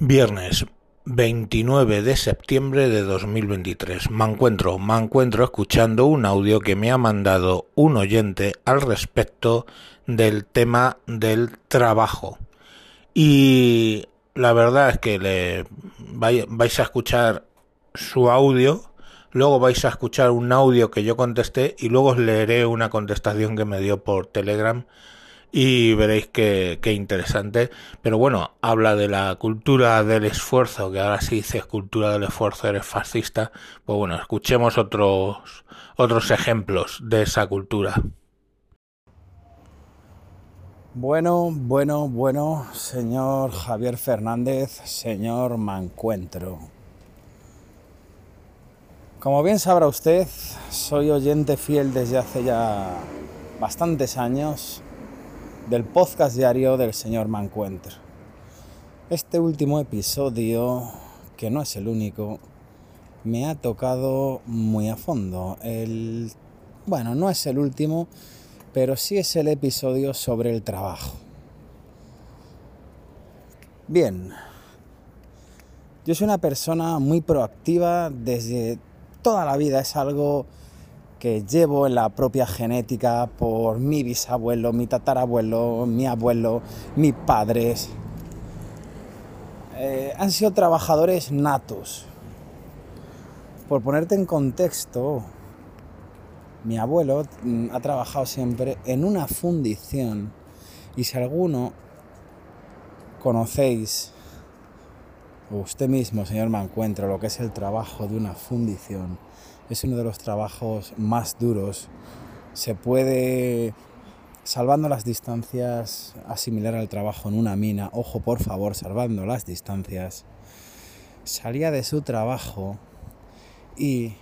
Viernes 29 de septiembre de 2023. Me encuentro, me encuentro escuchando un audio que me ha mandado un oyente al respecto del tema del trabajo. Y la verdad es que le vais a escuchar su audio, luego vais a escuchar un audio que yo contesté y luego os leeré una contestación que me dio por Telegram y veréis qué, interesante. Pero bueno, habla de la cultura del esfuerzo, que ahora si dices cultura del esfuerzo eres fascista. Pues bueno, escuchemos otros, otros ejemplos de esa cultura. Bueno, bueno, bueno, señor Javier Fernández, señor Mancuentro. Como bien sabrá usted, soy oyente fiel desde hace ya bastantes años del podcast diario del señor Mancuentro. Este último episodio, que no es el único, me ha tocado muy a fondo. El, bueno, no es el último, pero sí es el episodio sobre el trabajo. Bien, yo soy una persona muy proactiva desde toda la vida, es algo que llevo en la propia genética por mi bisabuelo, mi tatarabuelo, mi abuelo, mis padres. Eh, han sido trabajadores natos. Por ponerte en contexto, mi abuelo mm, ha trabajado siempre en una fundición y si alguno conocéis, usted mismo, señor Mancuentro, lo que es el trabajo de una fundición, es uno de los trabajos más duros. Se puede, salvando las distancias, asimilar al trabajo en una mina. Ojo, por favor, salvando las distancias. Salía de su trabajo y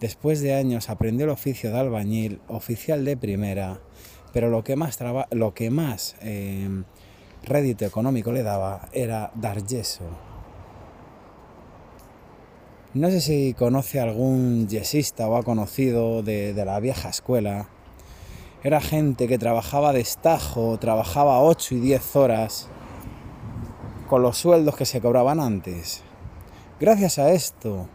después de años aprendió el oficio de albañil, oficial de primera, pero lo que más, lo que más eh, rédito económico le daba era dar yeso no sé si conoce algún yesista o ha conocido de, la vieja escuela. Era gente que trabajaba de estajo, trabajaba 8 y 10 horas con los sueldos que se cobraban antes. Gracias a esto,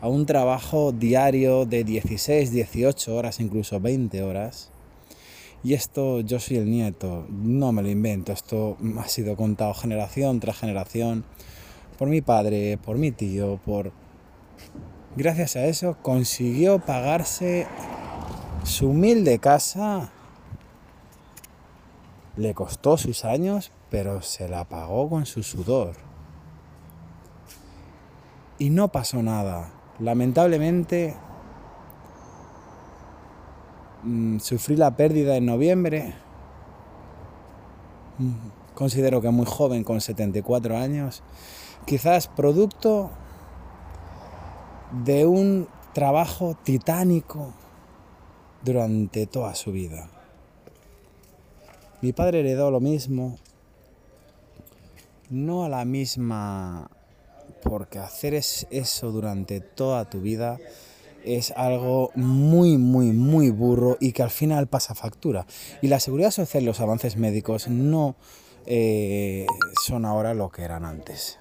a un trabajo diario de 16, 18 horas, incluso 20 horas, y esto yo soy el nieto, no me lo invento, esto ha sido contado generación tras generación por mi padre, por mi tío, por gracias a eso consiguió pagarse su humilde casa. Le costó sus años, pero se la pagó con su sudor. Y no pasó nada. Lamentablemente, mm, sufrí la pérdida en noviembre. Mm, considero que muy joven, con 74 años. Quizás producto de un trabajo titánico durante toda su vida. Mi padre heredó lo mismo, no a la misma, porque hacer eso durante toda tu vida es algo muy, muy, muy burro y que al final pasa factura. Y la seguridad social y los avances médicos no eh, son ahora lo que eran antes.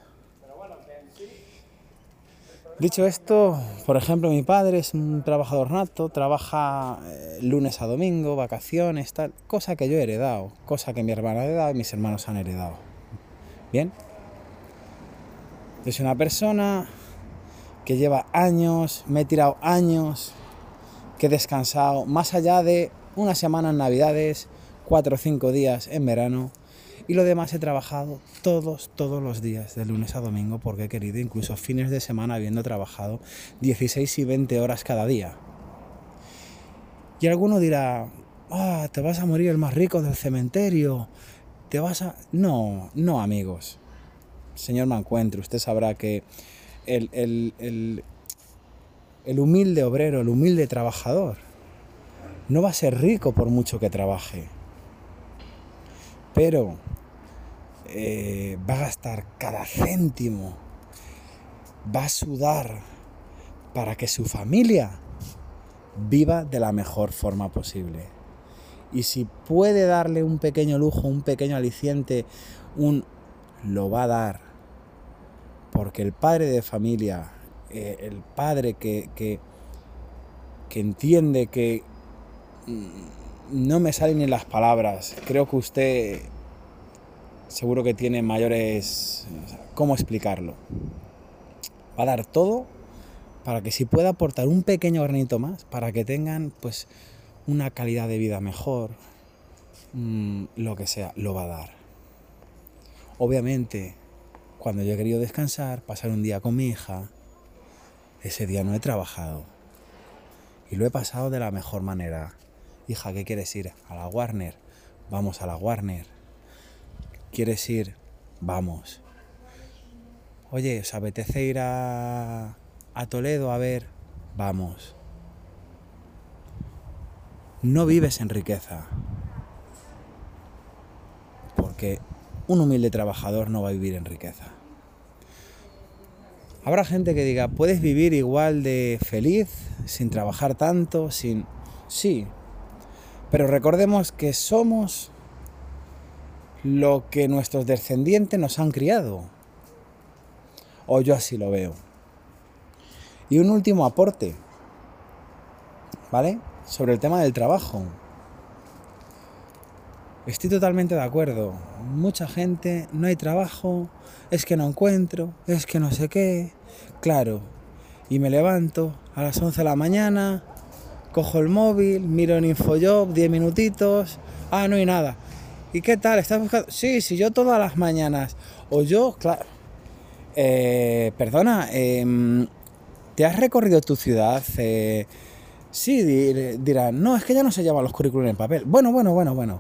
Dicho esto, por ejemplo, mi padre es un trabajador nato, trabaja eh, lunes a domingo, vacaciones, tal, cosa que yo he heredado, cosa que mi hermana ha heredado y mis hermanos han heredado. Bien. Es una persona que lleva años, me he tirado años, que he descansado, más allá de una semana en Navidades, cuatro o cinco días en verano, y lo demás he trabajado todos, todos los días, de lunes a domingo, porque he querido, incluso fines de semana, habiendo trabajado 16 y 20 horas cada día. Y alguno dirá, ah, te vas a morir el más rico del cementerio, te vas a... No, no amigos. Señor Mancuentro, usted sabrá que el, el, el humilde obrero, el humilde trabajador, no va a ser rico por mucho que trabaje. Pero eh, va a gastar cada céntimo, va a sudar para que su familia viva de la mejor forma posible. Y si puede darle un pequeño lujo, un pequeño aliciente, un lo va a dar Porque el padre de familia, eh, el padre que, que, que entiende que mm, no me salen ni las palabras, creo que usted seguro que tiene mayores... ¿Cómo explicarlo? Va a dar todo para que si pueda aportar un pequeño granito más, para que tengan pues una calidad de vida mejor, mmm, lo que sea, lo va a dar. Obviamente, cuando yo he querido descansar, pasar un día con mi hija, ese día no he trabajado. Y lo he pasado de la mejor manera. Hija, ¿qué quieres ir? A la Warner. Vamos a la Warner. ¿Quieres ir? Vamos. Oye, ¿os apetece ir a, a Toledo a ver? Vamos. No vives en riqueza. Porque un humilde trabajador no va a vivir en riqueza. Habrá gente que diga, ¿puedes vivir igual de feliz, sin trabajar tanto, sin... Sí, pero recordemos que somos lo que nuestros descendientes nos han criado. O yo así lo veo. Y un último aporte, ¿vale? Sobre el tema del trabajo. Estoy totalmente de acuerdo. Mucha gente, no hay trabajo, es que no encuentro, es que no sé qué. Claro. Y me levanto a las 11 de la mañana, cojo el móvil, miro en Infojob 10 minutitos. Ah, no hay nada. ¿Y qué tal? ¿Estás buscando? Sí, sí, yo todas las mañanas. O yo, claro. Eh, perdona, eh, ¿te has recorrido tu ciudad? Eh, sí, dirán, no, es que ya no se llaman los currículums en papel. Bueno, bueno, bueno, bueno.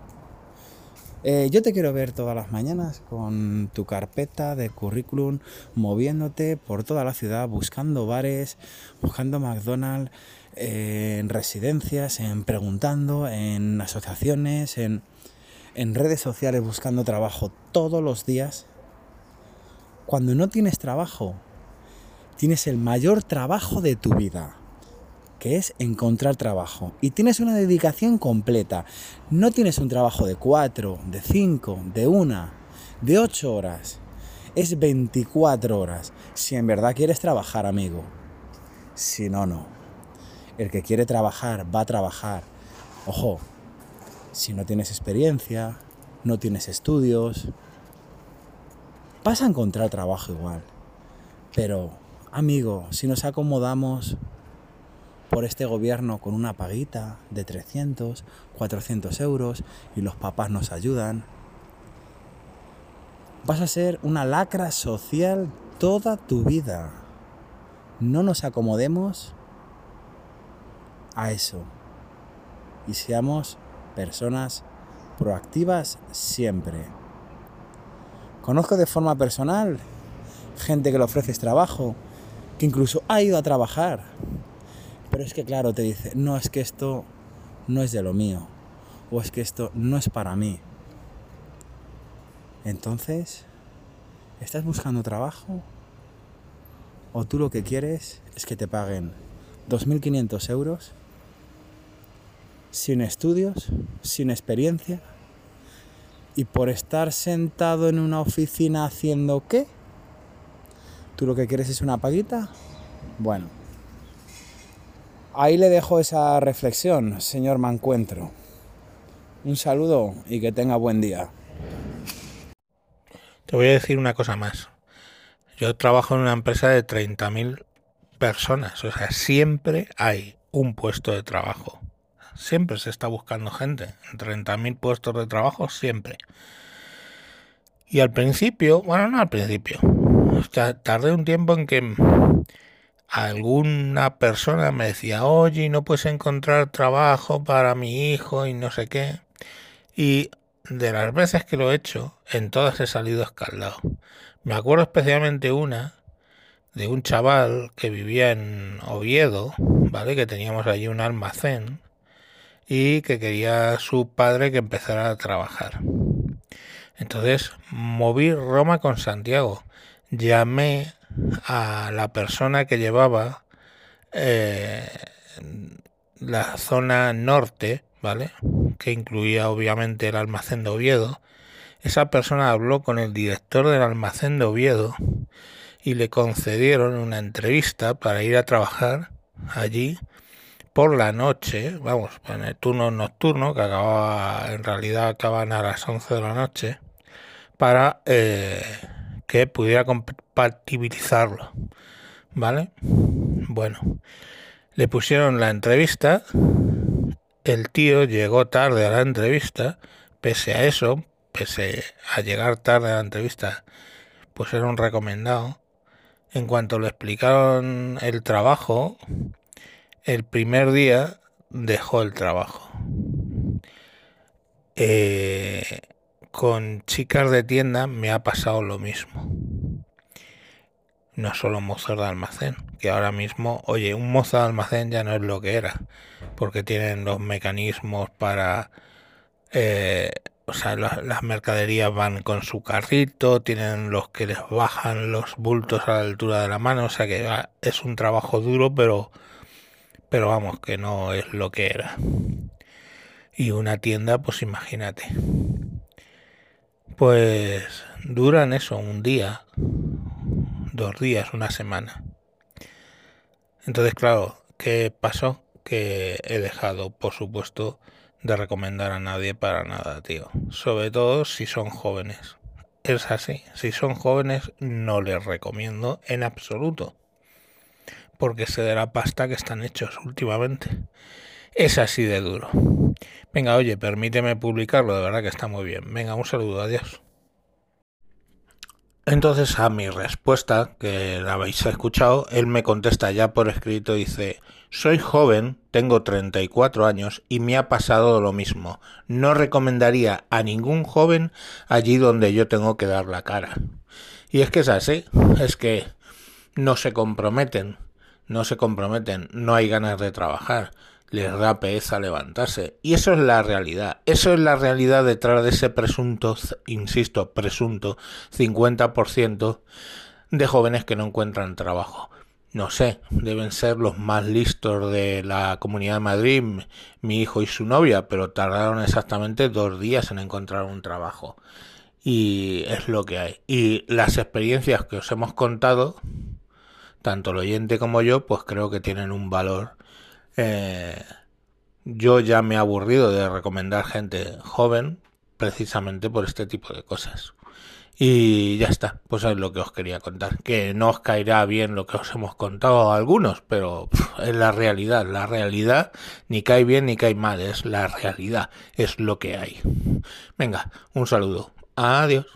Eh, yo te quiero ver todas las mañanas con tu carpeta de currículum, moviéndote por toda la ciudad, buscando bares, buscando McDonald's, en residencias, en preguntando, en asociaciones, en, en redes sociales, buscando trabajo todos los días. Cuando no tienes trabajo, tienes el mayor trabajo de tu vida que es encontrar trabajo. Y tienes una dedicación completa. No tienes un trabajo de 4, de 5, de 1, de 8 horas. Es 24 horas. Si en verdad quieres trabajar, amigo. Si no, no. El que quiere trabajar, va a trabajar. Ojo, si no tienes experiencia, no tienes estudios, vas a encontrar trabajo igual. Pero, amigo, si nos acomodamos, por este gobierno con una paguita de 300, 400 euros y los papás nos ayudan. Vas a ser una lacra social toda tu vida. No nos acomodemos a eso y seamos personas proactivas siempre. Conozco de forma personal gente que le ofreces trabajo, que incluso ha ido a trabajar pero es que claro, te dice, no, es que esto no es de lo mío. O es que esto no es para mí. Entonces, ¿estás buscando trabajo? ¿O tú lo que quieres es que te paguen 2.500 euros sin estudios, sin experiencia? Y por estar sentado en una oficina haciendo qué? ¿Tú lo que quieres es una paguita? Bueno, Ahí le dejo esa reflexión, señor Mancuentro. Un saludo y que tenga buen día. Te voy a decir una cosa más. Yo trabajo en una empresa de 30.000 personas, o sea, siempre hay un puesto de trabajo. Siempre se está buscando gente. En 30.000 puestos de trabajo, siempre. Y al principio, bueno, no al principio, tardé un tiempo en que alguna persona me decía, oye, no puedes encontrar trabajo para mi hijo y no sé qué. Y de las veces que lo he hecho, en todas he salido escaldado. Me acuerdo especialmente una de un chaval que vivía en Oviedo, ¿vale? Que teníamos allí un almacén y que quería su padre que empezara a trabajar. Entonces moví Roma con Santiago. Llamé a la persona que llevaba eh, la zona norte, ¿vale? Que incluía obviamente el almacén de Oviedo. Esa persona habló con el director del almacén de Oviedo y le concedieron una entrevista para ir a trabajar allí por la noche, vamos, en el turno nocturno, que acababa, en realidad acaban a las 11 de la noche, para eh, que pudiera compatibilizarlo. ¿Vale? Bueno, le pusieron la entrevista, el tío llegó tarde a la entrevista, pese a eso, pese a llegar tarde a la entrevista, pues era un recomendado. En cuanto le explicaron el trabajo, el primer día dejó el trabajo. Eh, con chicas de tienda me ha pasado lo mismo. No solo mozos de almacén, que ahora mismo, oye, un mozo de almacén ya no es lo que era, porque tienen los mecanismos para... Eh, o sea, las mercaderías van con su carrito, tienen los que les bajan los bultos a la altura de la mano, o sea que es un trabajo duro, pero, pero vamos, que no es lo que era. Y una tienda, pues imagínate. Pues duran eso, un día, dos días, una semana. Entonces, claro, ¿qué pasó? Que he dejado, por supuesto, de recomendar a nadie para nada, tío. Sobre todo si son jóvenes. Es así, si son jóvenes no les recomiendo en absoluto. Porque se de la pasta que están hechos últimamente. Es así de duro. Venga, oye, permíteme publicarlo, de verdad que está muy bien. Venga, un saludo, adiós. Entonces a mi respuesta, que la habéis escuchado, él me contesta ya por escrito, dice, soy joven, tengo 34 años y me ha pasado lo mismo. No recomendaría a ningún joven allí donde yo tengo que dar la cara. Y es que es así, es que no se comprometen, no se comprometen, no hay ganas de trabajar, les da pereza levantarse. Y eso es la realidad. Eso es la realidad detrás de ese presunto, insisto, presunto 50% de jóvenes que no encuentran trabajo. No sé, deben ser los más listos de la Comunidad de Madrid, mi hijo y su novia, pero tardaron exactamente dos días en encontrar un trabajo. Y es lo que hay. Y las experiencias que os hemos contado, tanto el oyente como yo, pues creo que tienen un valor eh, yo ya me he aburrido de recomendar gente joven precisamente por este tipo de cosas. Y ya está, pues es lo que os quería contar. Que no os caerá bien lo que os hemos contado a algunos, pero es la realidad. La realidad ni cae bien ni cae mal, es la realidad, es lo que hay. Venga, un saludo. Adiós.